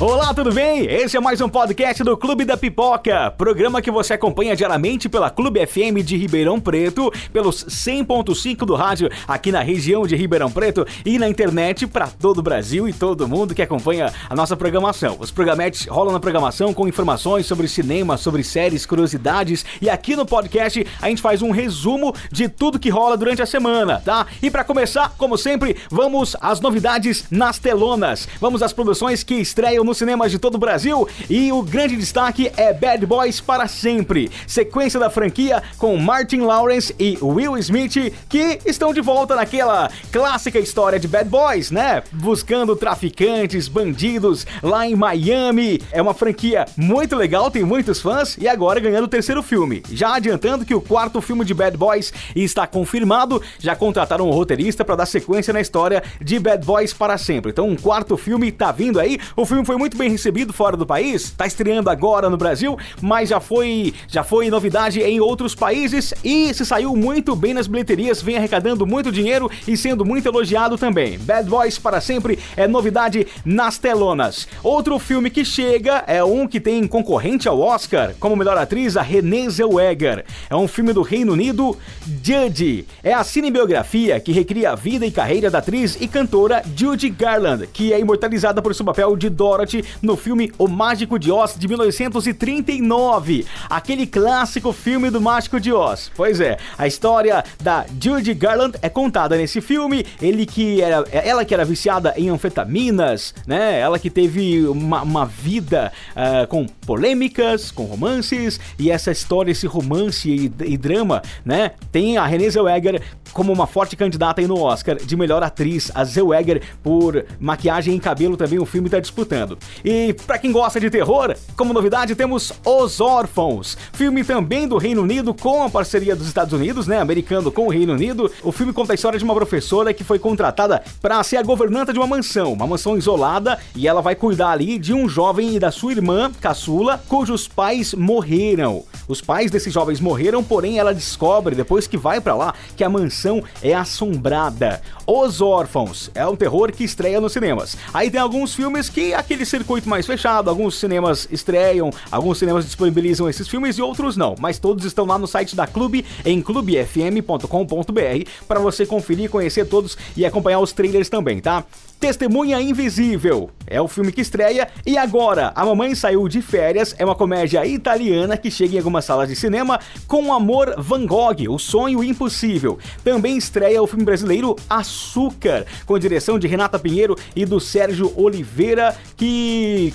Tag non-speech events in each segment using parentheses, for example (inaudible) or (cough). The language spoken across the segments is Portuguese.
Olá, tudo bem? Esse é mais um podcast do Clube da Pipoca, programa que você acompanha diariamente pela Clube FM de Ribeirão Preto, pelos 100.5 do rádio aqui na região de Ribeirão Preto e na internet para todo o Brasil e todo mundo que acompanha a nossa programação. Os programetes rolam na programação com informações sobre cinema, sobre séries, curiosidades e aqui no podcast a gente faz um resumo de tudo que rola durante a semana, tá? E para começar, como sempre, vamos às novidades nas telonas. Vamos às produções que estreiam nos cinemas de todo o Brasil e o grande destaque é Bad Boys para sempre, sequência da franquia com Martin Lawrence e Will Smith que estão de volta naquela clássica história de Bad Boys, né? Buscando traficantes, bandidos lá em Miami. É uma franquia muito legal, tem muitos fãs e agora ganhando o terceiro filme. Já adiantando que o quarto filme de Bad Boys está confirmado, já contrataram um roteirista para dar sequência na história de Bad Boys para sempre. Então, um quarto filme tá vindo aí. O filme foi muito bem recebido fora do país, tá estreando agora no Brasil, mas já foi, já foi novidade em outros países e se saiu muito bem nas bilheterias, vem arrecadando muito dinheiro e sendo muito elogiado também. Bad Boys para sempre é novidade nas telonas. Outro filme que chega é um que tem concorrente ao Oscar como melhor atriz, a Renée Zellweger. É um filme do Reino Unido, Judge. É a cinebiografia que recria a vida e carreira da atriz e cantora Judy Garland, que é imortalizada por seu papel de Dorothy no filme O Mágico de Oz de 1939, aquele clássico filme do Mágico de Oz. Pois é, a história da Judy Garland é contada nesse filme. Ele que era, ela que era viciada em anfetaminas, né? Ela que teve uma, uma vida uh, com polêmicas, com romances e essa história, esse romance e, e drama, né? Tem a Renée Zellweger como uma forte candidata aí no Oscar de melhor atriz, a Zellweger por maquiagem e cabelo também o filme está disputando. E para quem gosta de terror, como novidade temos Os Órfãos, filme também do Reino Unido com a parceria dos Estados Unidos, né, americano com o Reino Unido. O filme conta a história de uma professora que foi contratada para ser a governanta de uma mansão, uma mansão isolada, e ela vai cuidar ali de um jovem e da sua irmã, caçula, cujos pais morreram. Os pais desses jovens morreram, porém ela descobre depois que vai para lá que a mansão é assombrada. Os Órfãos é um terror que estreia nos cinemas. Aí tem alguns filmes que aquele circuito mais fechado, alguns cinemas estreiam, alguns cinemas disponibilizam esses filmes e outros não, mas todos estão lá no site da Clube em clubefm.com.br para você conferir, conhecer todos e acompanhar os trailers também, tá? Testemunha Invisível é o filme que estreia e agora A Mamãe Saiu de Férias é uma comédia italiana que chega em algumas salas de cinema com Amor Van Gogh, O Sonho Impossível. Também estreia o filme brasileiro Açúcar, com direção de Renata Pinheiro e do Sérgio Oliveira, que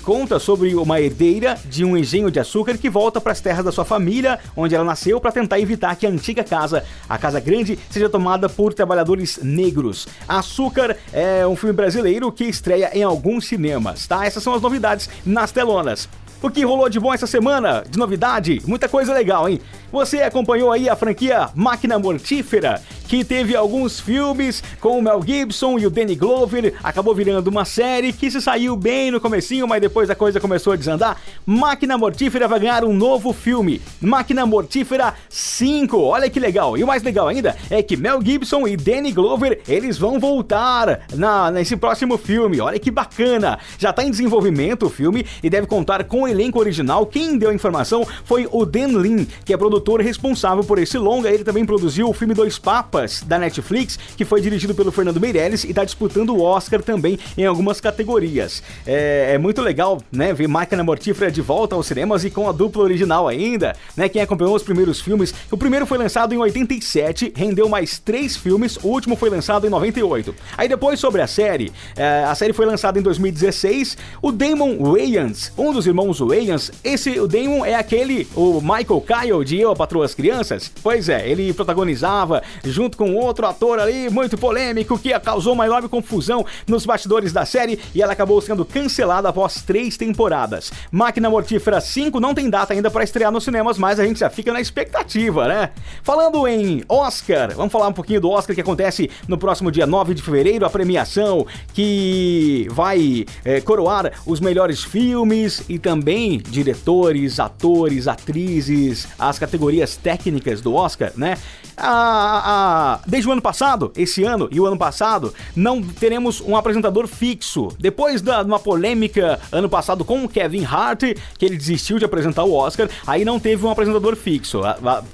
conta sobre uma herdeira de um engenho de açúcar que volta para as terras da sua família, onde ela nasceu, para tentar evitar que a antiga casa, a Casa Grande, seja tomada por trabalhadores negros. Açúcar é um filme brasileiro que estreia em alguns cinemas, tá? Essas são as novidades nas telonas. O que rolou de bom essa semana? De novidade? Muita coisa legal, hein? Você acompanhou aí a franquia Máquina Mortífera, que teve alguns filmes com o Mel Gibson e o Danny Glover, acabou virando uma série que se saiu bem no comecinho, mas depois a coisa começou a desandar. Máquina Mortífera vai ganhar um novo filme, Máquina Mortífera 5. Olha que legal. E o mais legal ainda é que Mel Gibson e Danny Glover, eles vão voltar na, nesse próximo filme. Olha que bacana. Já está em desenvolvimento o filme e deve contar com elenco original. Quem deu a informação foi o Dan Lin, que é produtor responsável por esse longa. Ele também produziu o filme Dois Papas da Netflix, que foi dirigido pelo Fernando Meirelles e está disputando o Oscar também em algumas categorias. É, é, muito legal, né, ver Máquina Mortífera de volta aos cinemas e com a dupla original ainda, né, quem acompanhou os primeiros filmes, o primeiro foi lançado em 87, rendeu mais três filmes, o último foi lançado em 98. Aí depois sobre a série, é, a série foi lançada em 2016, o Damon Wayans, um dos irmãos Wayans, esse, o Damon é aquele, o Michael Kyle de Eu, a Patroa as Crianças? Pois é, ele protagonizava junto junto com outro ator ali, muito polêmico, que causou uma enorme confusão nos bastidores da série e ela acabou sendo cancelada após três temporadas. Máquina Mortífera 5 não tem data ainda para estrear nos cinemas, mas a gente já fica na expectativa, né? Falando em Oscar, vamos falar um pouquinho do Oscar que acontece no próximo dia 9 de fevereiro, a premiação que vai é, coroar os melhores filmes e também diretores, atores, atrizes, as categorias técnicas do Oscar, né? A, a, desde o ano passado, esse ano e o ano passado, não teremos um apresentador fixo. Depois da uma polêmica ano passado com o Kevin Hart, que ele desistiu de apresentar o Oscar, aí não teve um apresentador fixo.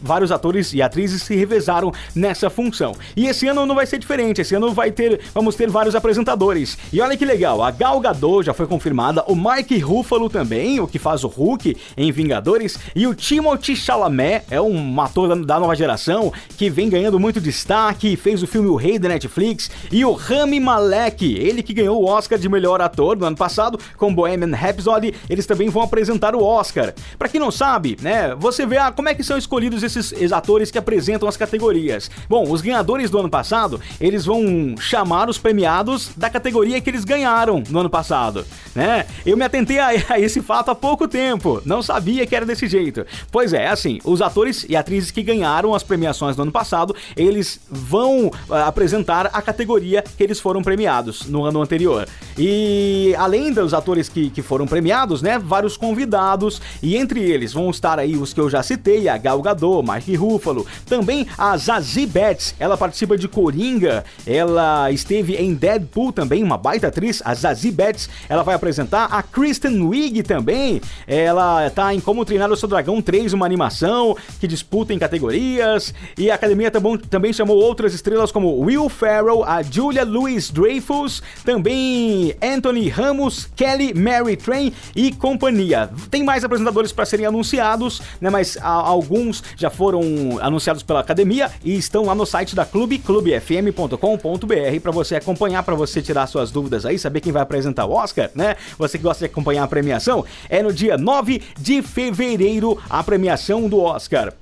Vários atores e atrizes se revezaram nessa função. E esse ano não vai ser diferente. Esse ano vai ter, vamos ter vários apresentadores. E olha que legal, a Gal Gadot já foi confirmada, o Mark Ruffalo também, o que faz o Hulk em Vingadores, e o Timothée Chalamet é um ator da nova geração que vem ganhando muito destaque, fez o filme O Rei da Netflix, e o Rami Malek, ele que ganhou o Oscar de melhor ator no ano passado com Bohemian Rhapsody, eles também vão apresentar o Oscar. Para quem não sabe, né, você vê ah, como é que são escolhidos esses atores que apresentam as categorias. Bom, os ganhadores do ano passado, eles vão chamar os premiados da categoria que eles ganharam no ano passado, né? Eu me atentei a, (laughs) a esse fato há pouco tempo, não sabia que era desse jeito. Pois é, assim, os atores e atrizes que ganharam as premiações ano passado, eles vão uh, apresentar a categoria que eles foram premiados no ano anterior. E além dos atores que, que foram premiados, né, vários convidados, e entre eles vão estar aí os que eu já citei, a Gal Gadot, Mark Ruffalo, também a Zazie Betts, ela participa de Coringa, ela esteve em Deadpool também, uma baita atriz, a Zazie Betts, ela vai apresentar a Kristen Wiig também, ela tá em Como Treinar o Seu Dragão 3, uma animação que disputa em categorias, e a academia também chamou outras estrelas como Will Ferrell, a Julia Louis-Dreyfus, também Anthony Ramos, Kelly Mary Train e companhia. Tem mais apresentadores para serem anunciados, né, mas a, alguns já foram anunciados pela academia e estão lá no site da Clube, clubefm.com.br para você acompanhar, para você tirar suas dúvidas aí, saber quem vai apresentar o Oscar, né? Você que gosta de acompanhar a premiação, é no dia 9 de fevereiro a premiação do Oscar.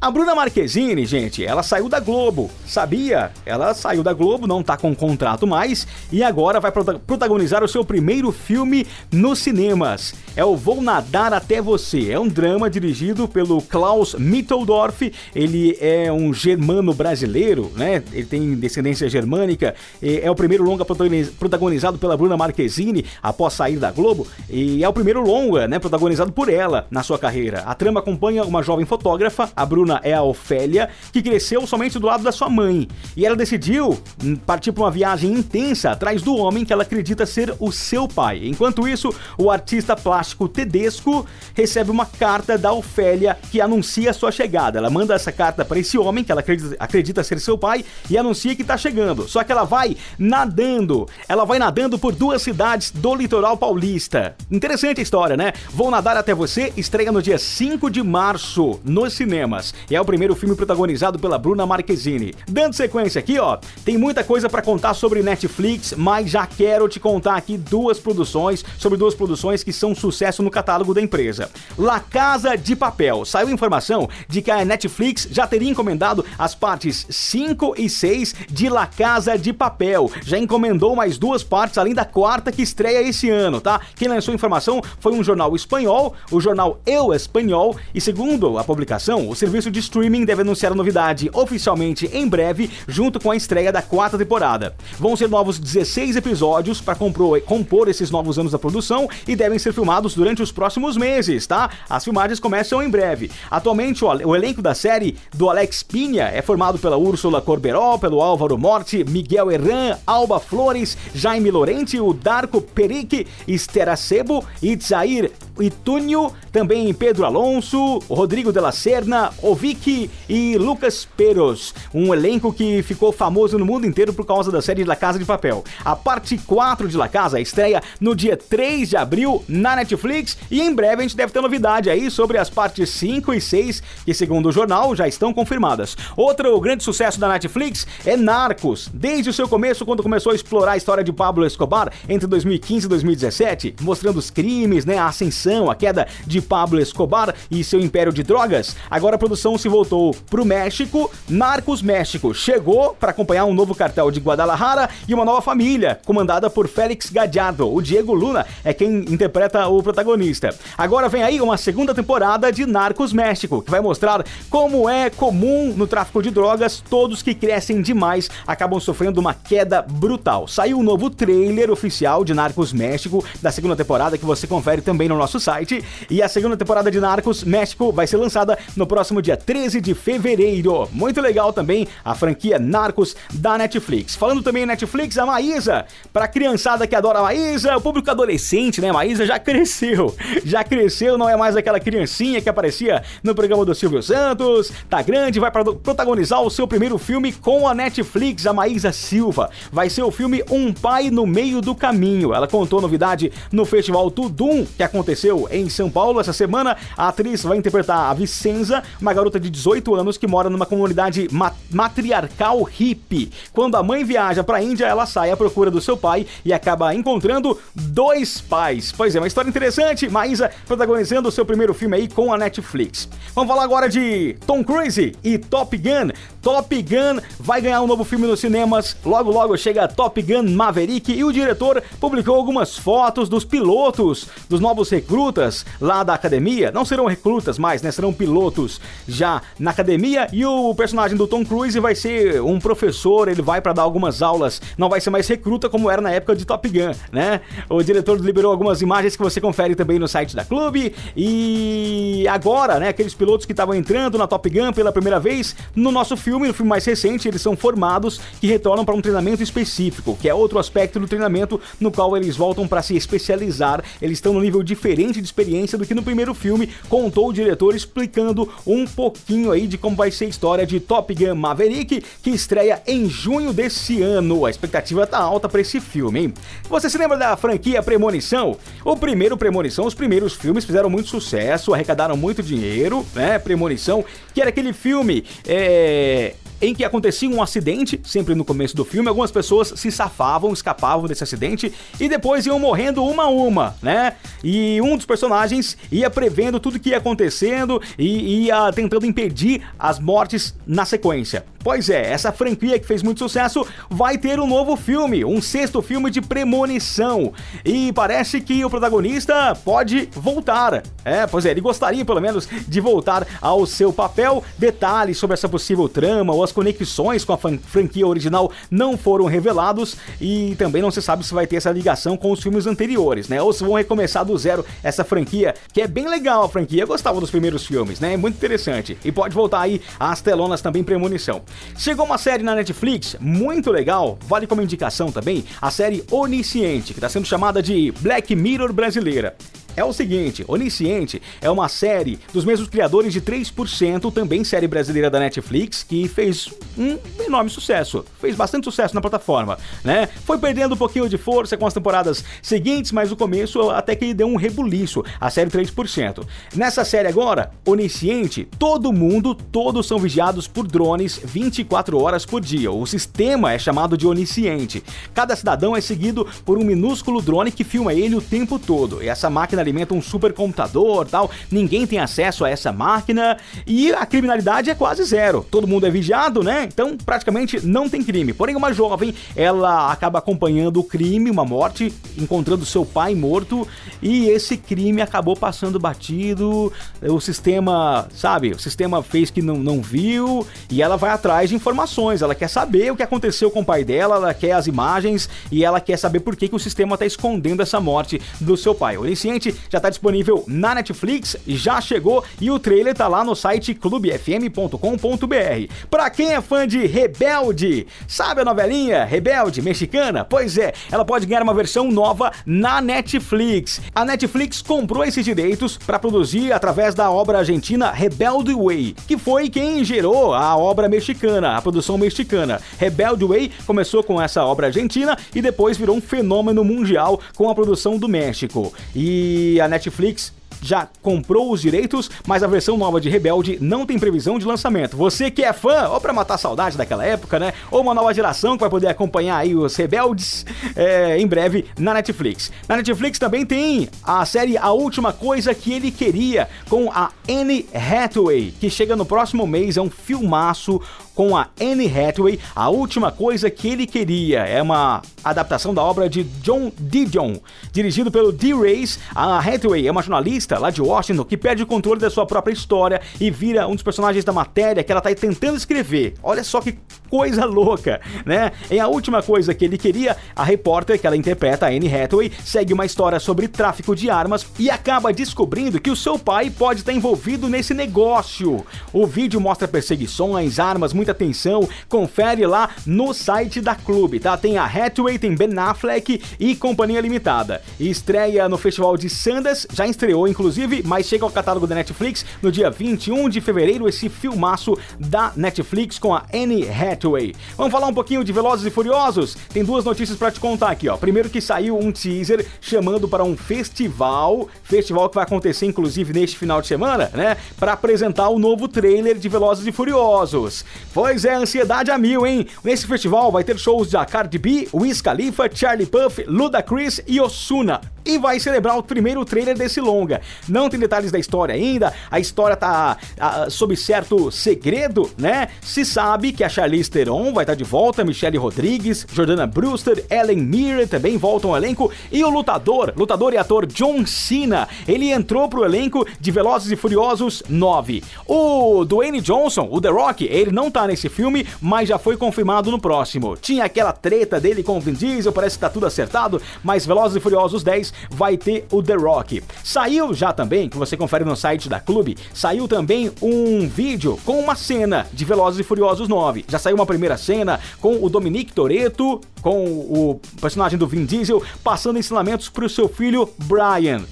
A Bruna Marquezine, gente, ela saiu da Globo, sabia? Ela saiu da Globo, não tá com contrato mais e agora vai protagonizar o seu primeiro filme nos cinemas. É o Vou Nadar Até Você. É um drama dirigido pelo Klaus Mitteldorf. Ele é um germano brasileiro, né? Ele tem descendência germânica. É o primeiro longa protagonizado pela Bruna Marquezine após sair da Globo e é o primeiro longa, né, protagonizado por ela na sua carreira. A trama acompanha uma jovem fotógrafa, a Bruna Bruna é a Ofélia, que cresceu somente do lado da sua mãe. E ela decidiu partir para uma viagem intensa atrás do homem que ela acredita ser o seu pai. Enquanto isso, o artista plástico Tedesco recebe uma carta da Ofélia que anuncia sua chegada. Ela manda essa carta para esse homem que ela acredita, acredita ser seu pai e anuncia que está chegando. Só que ela vai nadando. Ela vai nadando por duas cidades do litoral paulista. Interessante a história, né? Vou nadar até você estreia no dia 5 de março nos cinemas e é o primeiro filme protagonizado pela Bruna Marquezine. Dando sequência aqui, ó, tem muita coisa para contar sobre Netflix, mas já quero te contar aqui duas produções, sobre duas produções que são sucesso no catálogo da empresa. La Casa de Papel. Saiu informação de que a Netflix já teria encomendado as partes 5 e 6 de La Casa de Papel. Já encomendou mais duas partes além da quarta que estreia esse ano, tá? Quem lançou a informação foi um jornal espanhol, o jornal Eu Espanhol, e segundo a publicação, o serviço serviço de streaming deve anunciar a novidade oficialmente em breve, junto com a estreia da quarta temporada. Vão ser novos 16 episódios para compor, esses novos anos da produção e devem ser filmados durante os próximos meses, tá? As filmagens começam em breve. Atualmente, o, elenco da série do Alex Pinha é formado pela Úrsula Corberó, pelo Álvaro Morte, Miguel Herran, Alba Flores, Jaime Lorente, o Darko Perique, Esther Acebo, Itzair Itúnio, também Pedro Alonso, Rodrigo de la Serna, Ovic e Lucas Peros. Um elenco que ficou famoso no mundo inteiro por causa da série La Casa de Papel. A parte 4 de La Casa estreia no dia 3 de abril na Netflix e em breve a gente deve ter novidade aí sobre as partes 5 e 6 que, segundo o jornal, já estão confirmadas. Outro grande sucesso da Netflix é Narcos. Desde o seu começo, quando começou a explorar a história de Pablo Escobar entre 2015 e 2017, mostrando os crimes, né, a ascensão a queda de Pablo Escobar e seu império de drogas, agora a produção se voltou pro México. Narcos México chegou para acompanhar um novo cartel de Guadalajara e uma nova família, comandada por Félix Gadiardo. O Diego Luna é quem interpreta o protagonista. Agora vem aí uma segunda temporada de Narcos México, que vai mostrar como é comum no tráfico de drogas, todos que crescem demais acabam sofrendo uma queda brutal. Saiu um novo trailer oficial de Narcos México da segunda temporada que você confere também no nosso site. E a segunda temporada de Narcos México vai ser lançada no próximo dia 13 de fevereiro. Muito legal também a franquia Narcos da Netflix. Falando também em Netflix, a Maísa, pra criançada que adora a Maísa, o público adolescente, né? Maísa já (laughs) cresceu, já cresceu, não é mais aquela criancinha que aparecia no programa do Silvio Santos, tá grande, vai protagonizar o seu primeiro filme com a Netflix, a Maísa Silva. Vai ser o filme Um Pai no Meio do Caminho. Ela contou novidade no Festival Tudum, que aconteceu em São Paulo essa semana. A atriz vai interpretar a Vicenza, uma garota de 18 anos que mora numa comunidade matriarcal hippie. Quando a mãe viaja para a Índia, ela sai à procura do seu pai e acaba encontrando dois pais. Pois é, uma história interessante. Maísa protagonizando o seu primeiro filme aí com a Netflix. Vamos falar agora de Tom Cruise e Top Gun. Top Gun vai ganhar um novo filme nos cinemas. Logo, logo chega Top Gun Maverick e o diretor publicou algumas fotos dos pilotos, dos novos recrutas lá da academia. Não serão recrutas mais, né? Serão pilotos já na academia. E o personagem do Tom Cruise vai ser um professor, ele vai para dar algumas aulas. Não vai ser mais recruta como era na época de Top Gun, né? O diretor liberou algumas imagens que você confere também no site da Clube. E agora, né? Aqueles pilotos que estavam entrando na Top Gun pela primeira vez no nosso filme no filme mais recente, eles são formados que retornam para um treinamento específico, que é outro aspecto do treinamento no qual eles voltam para se especializar. Eles estão num nível diferente de experiência do que no primeiro filme, contou o diretor explicando um pouquinho aí de como vai ser a história de Top Gun Maverick, que estreia em junho desse ano. A expectativa tá alta para esse filme, hein? Você se lembra da franquia Premonição? O primeiro Premonição, os primeiros filmes fizeram muito sucesso, arrecadaram muito dinheiro, né? Premonição, que era aquele filme é, em que acontecia um acidente, sempre no começo do filme, algumas pessoas se safavam, escapavam desse acidente e depois iam morrendo uma a uma, né? E um dos personagens ia prevendo tudo que ia acontecendo e ia tentando impedir as mortes na sequência. Pois é, essa franquia que fez muito sucesso vai ter um novo filme, um sexto filme de premonição. E parece que o protagonista pode voltar. É, pois é, ele gostaria pelo menos de voltar ao seu papel. Detalhes sobre essa possível trama ou as conexões com a franquia original não foram revelados e também não se sabe se vai ter essa ligação com os filmes anteriores, né? Ou se vão recomeçar do zero essa franquia, que é bem legal a franquia, eu gostava dos primeiros filmes, né? É muito interessante. E pode voltar aí às telonas também premonição. Chegou uma série na Netflix muito legal, vale como indicação também, a série Onisciente, que está sendo chamada de Black Mirror brasileira é o seguinte: Onisciente é uma série dos mesmos criadores de 3%, também série brasileira da Netflix, que fez um enorme sucesso. Fez bastante sucesso na plataforma, né? Foi perdendo um pouquinho de força com as temporadas seguintes, mas o começo até que deu um rebuliço, a série 3%. Nessa série agora, Onisciente, todo mundo, todos são vigiados por drones 24 horas por dia. O sistema é chamado de Onisciente. Cada cidadão é seguido por um minúsculo drone que filma ele o tempo todo. E essa máquina alimenta um supercomputador tal, ninguém tem acesso a essa máquina e a criminalidade é quase zero. Todo mundo é vigiado, né? Então praticamente não tem crime. Porém, uma jovem, ela acaba acompanhando o crime, uma morte, encontrando seu pai morto e esse crime acabou passando batido. O sistema, sabe, o sistema fez que não, não viu e ela vai atrás de informações. Ela quer saber o que aconteceu com o pai dela, ela quer as imagens e ela quer saber por que, que o sistema está escondendo essa morte do seu pai. O Onisciente já está disponível na Netflix, já chegou e o trailer tá lá no site clubefm.com.br. Para quem é fã de Rebelde, sabe a novelinha Rebelde mexicana? Pois é, ela pode ganhar uma versão nova na Netflix. A Netflix comprou esses direitos para produzir através da obra argentina Rebelde Way, que foi quem gerou a obra mexicana, a produção mexicana. Rebelde Way começou com essa obra argentina e depois virou um fenômeno mundial com a produção do México. E a Netflix já comprou os direitos, mas a versão nova de Rebelde não tem previsão de lançamento. Você que é fã, ou para matar saudade daquela época, né? Ou uma nova geração que vai poder acompanhar aí os Rebeldes é, em breve na Netflix. Na Netflix também tem a série A Última Coisa Que Ele Queria, com a Anne Hathaway, que chega no próximo mês, é um filmaço com a Anne Hathaway, A Última Coisa Que Ele Queria. É uma adaptação da obra de John Didion, dirigido pelo D. Race. A Hathaway é uma jornalista lá de Washington que perde o controle da sua própria história e vira um dos personagens da matéria que ela está tentando escrever. Olha só que coisa louca, né? Em A Última Coisa Que Ele Queria, a repórter que ela interpreta, a Anne Hathaway, segue uma história sobre tráfico de armas e acaba descobrindo que o seu pai pode estar envolvido nesse negócio. O vídeo mostra perseguições, armas, muita atenção, confere lá no site da clube, tá? Tem a Hathaway, tem Ben Affleck e Companhia Limitada. Estreia no Festival de Sundance, já estreou inclusive, mas chega ao catálogo da Netflix no dia 21 de fevereiro esse filmaço da Netflix com a Anne Hathaway. Vamos falar um pouquinho de Velozes e Furiosos? Tem duas notícias para te contar aqui, ó. Primeiro que saiu um teaser chamando para um festival, festival que vai acontecer inclusive neste final de semana, né, para apresentar o novo trailer de Velozes e Furiosos. Pois é, ansiedade a mil, hein? Nesse festival vai ter shows de Cardi B, Wiz Khalifa, Charlie Puff, Ludacris e Osuna e vai celebrar o primeiro trailer desse longa. Não tem detalhes da história ainda, a história tá a, sob certo segredo, né? Se sabe que a Charlize Theron vai estar tá de volta, Michelle Rodrigues, Jordana Brewster, Ellen Mirren também voltam ao elenco e o lutador, lutador e ator John Cena, ele entrou pro elenco de Velozes e Furiosos 9. O Dwayne Johnson, o The Rock, ele não tá nesse filme, mas já foi confirmado no próximo. Tinha aquela treta dele com o Vin Diesel, parece que tá tudo acertado, mas Velozes e Furiosos 10 vai ter o The Rock. Saiu já também, que você confere no site da Clube, saiu também um vídeo com uma cena de Velozes e Furiosos 9. Já saiu uma primeira cena com o Dominique Toretto, com o personagem do Vin Diesel, passando ensinamentos para o seu filho Brian.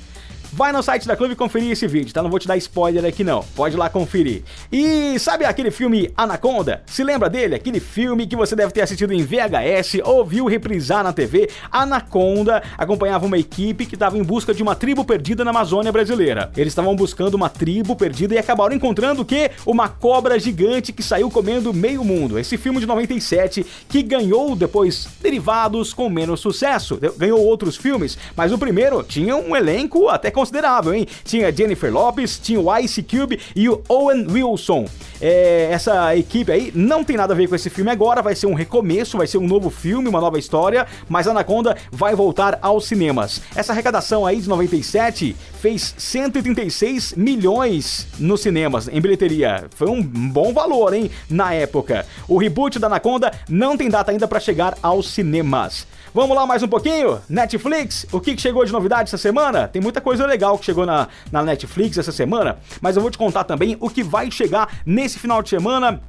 Vai no site da Clube conferir esse vídeo, tá? Não vou te dar spoiler aqui não. Pode lá conferir. E sabe aquele filme Anaconda? Se lembra dele? Aquele filme que você deve ter assistido em VHS ou viu reprisar na TV. Anaconda acompanhava uma equipe que estava em busca de uma tribo perdida na Amazônia brasileira. Eles estavam buscando uma tribo perdida e acabaram encontrando o quê? Uma cobra gigante que saiu comendo meio mundo. Esse filme de 97 que ganhou depois derivados com menos sucesso. Ganhou outros filmes, mas o primeiro tinha um elenco até com considerável, hein? Tinha Jennifer Lopes, tinha o Ice Cube e o Owen Wilson. É, essa equipe aí não tem nada a ver com esse filme agora, vai ser um recomeço, vai ser um novo filme, uma nova história, mas Anaconda vai voltar aos cinemas. Essa arrecadação aí de 97 fez 136 milhões nos cinemas, em bilheteria. Foi um bom valor, hein, na época. O reboot da Anaconda não tem data ainda para chegar aos cinemas. Vamos lá mais um pouquinho? Netflix, o que chegou de novidade essa semana? Tem muita coisa legal que chegou na, na Netflix essa semana, mas eu vou te contar também o que vai chegar nesse final de semana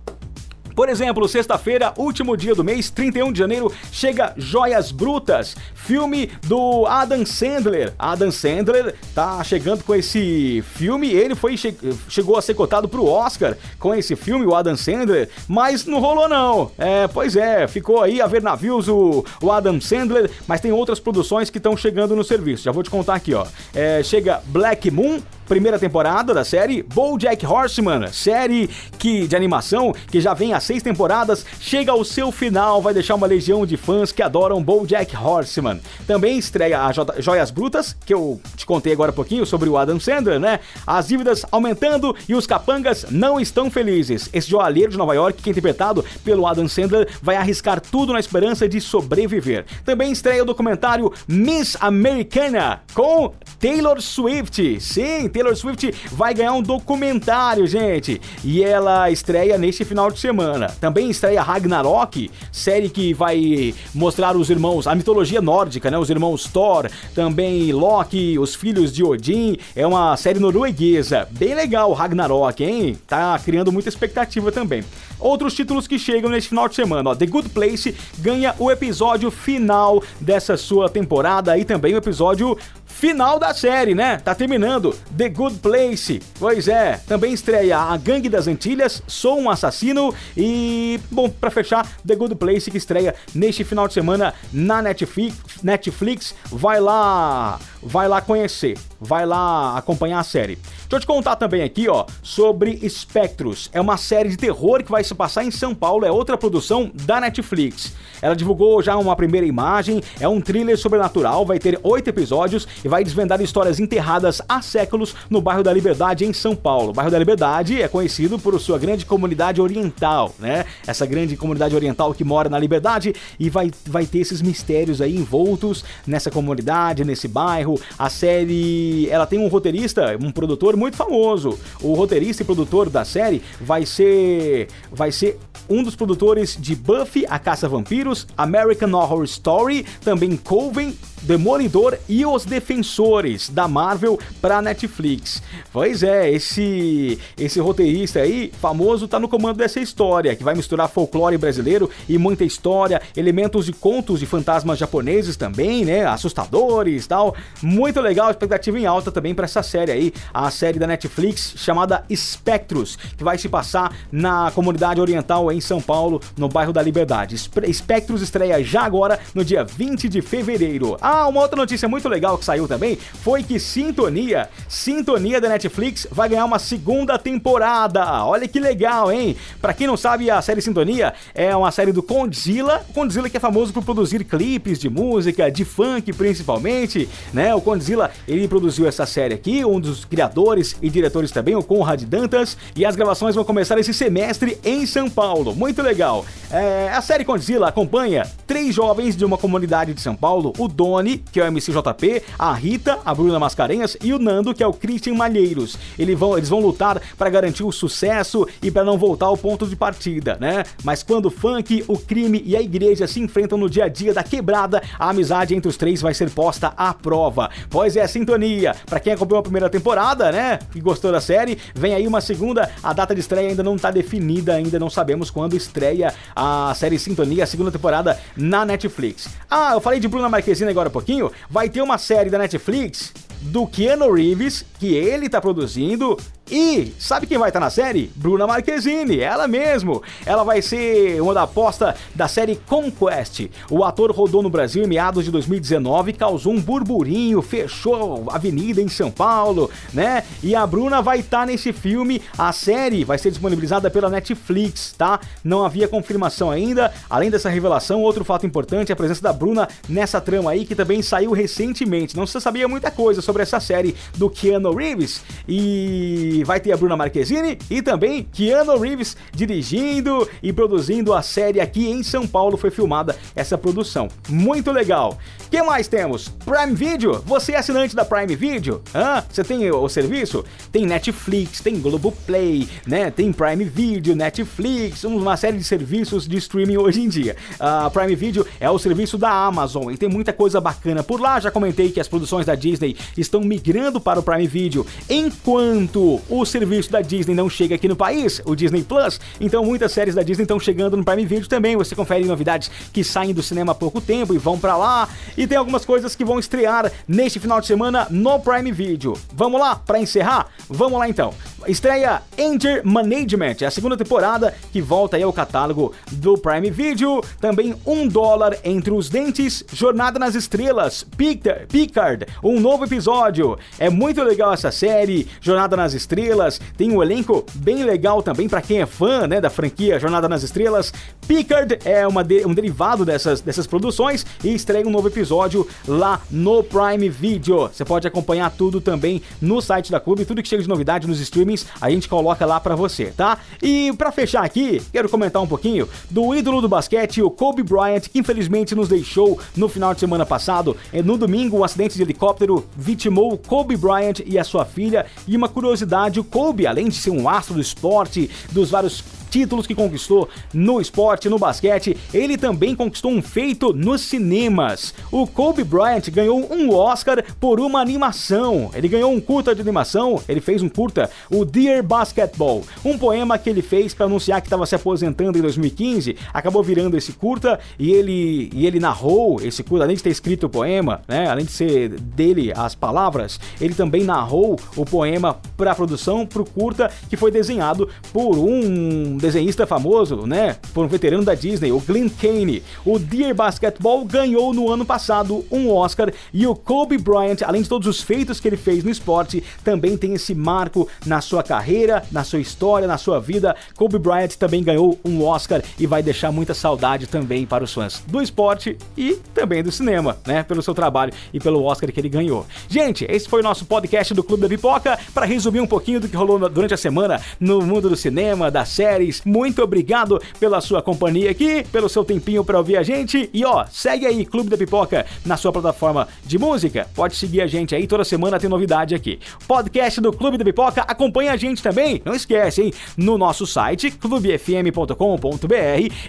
por exemplo, sexta-feira, último dia do mês, 31 de janeiro, chega Joias Brutas, filme do Adam Sandler. Adam Sandler tá chegando com esse filme, ele foi che chegou a ser cotado pro Oscar com esse filme, o Adam Sandler, mas não rolou não. É, pois é, ficou aí a ver navios o, o Adam Sandler, mas tem outras produções que estão chegando no serviço. Já vou te contar aqui, ó. É, chega Black Moon, primeira temporada da série BoJack Horseman, série que de animação que já vem há seis temporadas, chega ao seu final, vai deixar uma legião de fãs que adoram BoJack Horseman. Também estreia a Joias Brutas, que eu te contei agora um pouquinho sobre o Adam Sandler, né? As dívidas aumentando e os capangas não estão felizes. Esse joalheiro de Nova York, que é interpretado pelo Adam Sandler, vai arriscar tudo na esperança de sobreviver. Também estreia o documentário Miss Americana com Taylor Swift. Sim, Taylor Swift vai ganhar um documentário, gente. E ela estreia neste final de semana. Também estreia Ragnarok, série que vai mostrar os irmãos, a mitologia nórdica, né? Os irmãos Thor, também Loki, os filhos de Odin. É uma série norueguesa. Bem legal, Ragnarok, hein? Tá criando muita expectativa também. Outros títulos que chegam neste final de semana, ó, The Good Place ganha o episódio final dessa sua temporada e também o episódio final da série, né? Tá terminando The Good Place. Pois é, também estreia A Gangue das Antilhas, Sou um Assassino e, bom, para fechar, The Good Place que estreia neste final de semana na Netflix. Netflix, vai lá vai lá conhecer, vai lá acompanhar a série. Deixa eu te contar também aqui, ó, sobre Spectros. É uma série de terror que vai se passar em São Paulo, é outra produção da Netflix. Ela divulgou já uma primeira imagem, é um thriller sobrenatural, vai ter oito episódios e vai desvendar histórias enterradas há séculos no bairro da Liberdade, em São Paulo. O bairro da Liberdade é conhecido por sua grande comunidade oriental, né? Essa grande comunidade oriental que mora na Liberdade e vai, vai ter esses mistérios aí envoltos nessa comunidade, nesse bairro. A série, ela tem um roteirista, um produtor muito famoso. O roteirista e produtor da série vai ser vai ser um dos produtores de Buffy, a Caça Vampiros, American Horror Story, também Coven Demolidor e os Defensores da Marvel para Netflix. Pois é, esse esse roteirista aí, famoso, tá no comando dessa história, que vai misturar folclore brasileiro e muita história, elementos de contos de fantasmas japoneses também, né? Assustadores, tal. Muito legal, expectativa em alta também para essa série aí, a série da Netflix chamada Spectros, que vai se passar na comunidade oriental em São Paulo, no bairro da Liberdade. Spectros estreia já agora no dia 20 de fevereiro. Ah, uma outra notícia muito legal que saiu também foi que Sintonia, Sintonia da Netflix, vai ganhar uma segunda temporada. Olha que legal, hein? Para quem não sabe, a série Sintonia é uma série do Condzilla. Condzilla que é famoso por produzir clipes de música, de funk principalmente, né? O Condzilla, ele produziu essa série aqui, um dos criadores e diretores também, o Conrad Dantas, e as gravações vão começar esse semestre em São Paulo. Muito legal. É, a série Condzilla acompanha três jovens de uma comunidade de São Paulo, o Tony, que é o MCJP, a Rita, a Bruna Mascarenhas e o Nando, que é o Christian Malheiros. Eles vão, eles vão lutar para garantir o sucesso e para não voltar ao ponto de partida, né? Mas quando o funk, o crime e a igreja se enfrentam no dia a dia da quebrada, a amizade entre os três vai ser posta à prova. Pois é, sintonia. Para quem acompanhou a primeira temporada, né? E gostou da série, vem aí uma segunda. A data de estreia ainda não está definida, ainda não sabemos quando estreia a série Sintonia, a segunda temporada na Netflix. Ah, eu falei de Bruna Marquezine agora agora pouquinho, vai ter uma série da Netflix do Keanu Reeves, que ele tá produzindo, e sabe quem vai estar na série? Bruna Marquezine, ela mesmo. Ela vai ser uma da aposta da série Conquest. O ator rodou no Brasil em meados de 2019, causou um burburinho, fechou a avenida em São Paulo, né? E a Bruna vai estar nesse filme. A série vai ser disponibilizada pela Netflix, tá? Não havia confirmação ainda. Além dessa revelação, outro fato importante é a presença da Bruna nessa trama aí que também saiu recentemente. Não se sabia muita coisa sobre essa série do Keanu Reeves e vai ter a Bruna Marquezine e também Keanu Reeves dirigindo e produzindo a série aqui em São Paulo. Foi filmada essa produção. Muito legal. que mais temos? Prime Video. Você é assinante da Prime Video? Você tem o serviço? Tem Netflix, tem Globoplay, né? Tem Prime Video, Netflix, uma série de serviços de streaming hoje em dia. A Prime Video é o serviço da Amazon e tem muita coisa bacana por lá. Já comentei que as produções da Disney estão migrando para o Prime Video, enquanto o serviço da Disney não chega aqui no país, o Disney Plus, então muitas séries da Disney estão chegando no Prime Video também. Você confere novidades que saem do cinema há pouco tempo e vão para lá. E tem algumas coisas que vão estrear neste final de semana no Prime Video. Vamos lá para encerrar? Vamos lá então. Estreia Enter Management, é a segunda temporada que volta aí ao catálogo do Prime Video. Também um dólar entre os dentes, Jornada nas Estrelas, Picard, um novo episódio. É muito legal essa série, Jornada nas Estrelas. Tem um elenco bem legal também para quem é fã, né, da franquia Jornada nas Estrelas. Picard é uma de, um derivado dessas, dessas produções e estreia um novo episódio lá no Prime Video. Você pode acompanhar tudo também no site da Clube, tudo que chega de novidade nos streamings a gente coloca lá para você, tá? E para fechar aqui, quero comentar um pouquinho do ídolo do basquete, o Kobe Bryant, que infelizmente nos deixou no final de semana passado. É, no domingo, um acidente de helicóptero vitimou Kobe Bryant e a sua filha. E uma curiosidade, o Kobe, além de ser um astro do esporte, dos vários títulos que conquistou no esporte, no basquete, ele também conquistou um feito nos cinemas. O Kobe Bryant ganhou um Oscar por uma animação. Ele ganhou um curta de animação, ele fez um curta, o Dear Basketball, um poema que ele fez para anunciar que estava se aposentando em 2015, acabou virando esse curta e ele e ele narrou esse curta, além de ter escrito o poema, né, além de ser dele as palavras, ele também narrou o poema para a produção, para o curta que foi desenhado por um um desenhista famoso, né? Por um veterano da Disney, o Glenn Kane. O Dear Basketball ganhou no ano passado um Oscar e o Kobe Bryant, além de todos os feitos que ele fez no esporte, também tem esse marco na sua carreira, na sua história, na sua vida. Kobe Bryant também ganhou um Oscar e vai deixar muita saudade também para os fãs do esporte e também do cinema, né? Pelo seu trabalho e pelo Oscar que ele ganhou. Gente, esse foi o nosso podcast do Clube da Pipoca para resumir um pouquinho do que rolou durante a semana no mundo do cinema, das séries. Muito obrigado pela sua companhia aqui, pelo seu tempinho para ouvir a gente e ó, segue aí Clube da Pipoca na sua plataforma de música. Pode seguir a gente aí toda semana tem novidade aqui. Podcast do Clube da Pipoca, acompanha a gente também. Não esquece, hein? No nosso site clubefm.com.br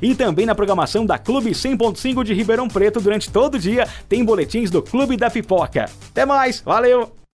e também na programação da Clube 100.5 de Ribeirão Preto durante todo o dia tem boletins do Clube da Pipoca. Até mais, valeu!